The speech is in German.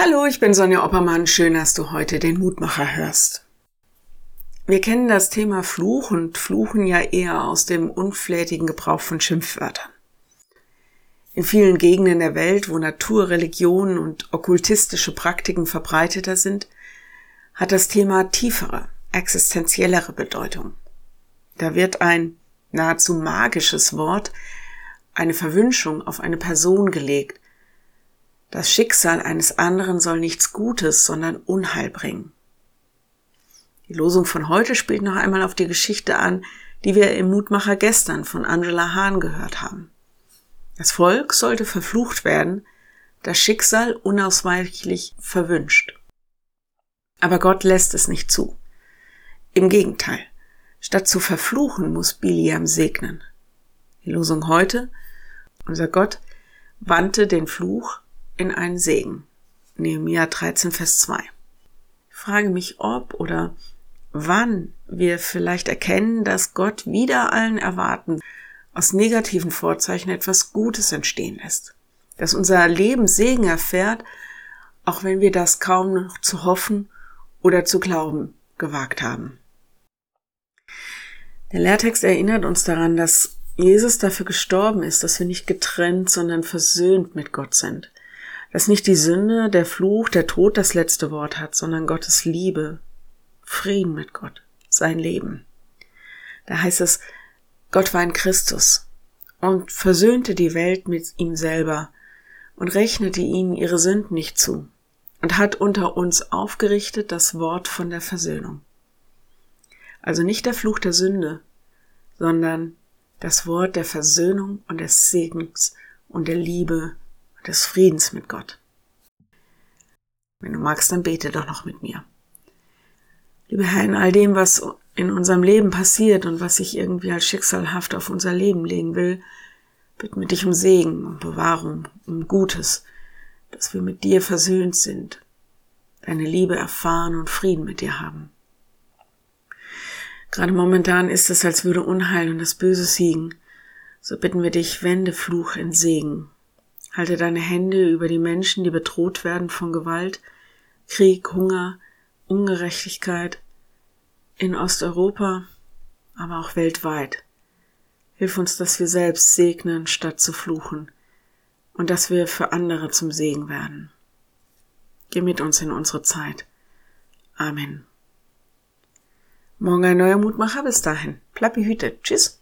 Hallo, ich bin Sonja Oppermann. Schön, dass du heute den Mutmacher hörst. Wir kennen das Thema Fluch und fluchen ja eher aus dem unflätigen Gebrauch von Schimpfwörtern. In vielen Gegenden der Welt, wo Natur, Religion und okkultistische Praktiken verbreiteter sind, hat das Thema tiefere, existenziellere Bedeutung. Da wird ein nahezu magisches Wort, eine Verwünschung auf eine Person gelegt, das Schicksal eines anderen soll nichts Gutes, sondern Unheil bringen. Die Losung von heute spielt noch einmal auf die Geschichte an, die wir im Mutmacher gestern von Angela Hahn gehört haben. Das Volk sollte verflucht werden, das Schicksal unausweichlich verwünscht. Aber Gott lässt es nicht zu. Im Gegenteil, statt zu verfluchen, muss Biliam segnen. Die Losung heute, unser Gott wandte den Fluch in einen Segen. Nehemiah 13, Vers 2. Ich frage mich, ob oder wann wir vielleicht erkennen, dass Gott wieder allen Erwarten aus negativen Vorzeichen etwas Gutes entstehen lässt. Dass unser Leben Segen erfährt, auch wenn wir das kaum noch zu hoffen oder zu glauben gewagt haben. Der Lehrtext erinnert uns daran, dass Jesus dafür gestorben ist, dass wir nicht getrennt, sondern versöhnt mit Gott sind dass nicht die Sünde, der Fluch, der Tod das letzte Wort hat, sondern Gottes Liebe, Frieden mit Gott, sein Leben. Da heißt es, Gott war in Christus und versöhnte die Welt mit ihm selber und rechnete ihnen ihre Sünden nicht zu und hat unter uns aufgerichtet das Wort von der Versöhnung. Also nicht der Fluch der Sünde, sondern das Wort der Versöhnung und des Segens und der Liebe des Friedens mit Gott. Wenn du magst, dann bete doch noch mit mir. Lieber Herr, in all dem, was in unserem Leben passiert und was sich irgendwie als schicksalhaft auf unser Leben legen will, bitten wir dich um Segen, um Bewahrung, um Gutes, dass wir mit dir versöhnt sind, deine Liebe erfahren und Frieden mit dir haben. Gerade momentan ist es, als würde Unheil und das Böse siegen. So bitten wir dich, wende Fluch in Segen Halte deine Hände über die Menschen, die bedroht werden von Gewalt, Krieg, Hunger, Ungerechtigkeit in Osteuropa, aber auch weltweit. Hilf uns, dass wir selbst segnen, statt zu fluchen, und dass wir für andere zum Segen werden. Geh mit uns in unsere Zeit. Amen. Morgen ein neuer Mutmacher. Bis dahin. Bleib behütet. Tschüss.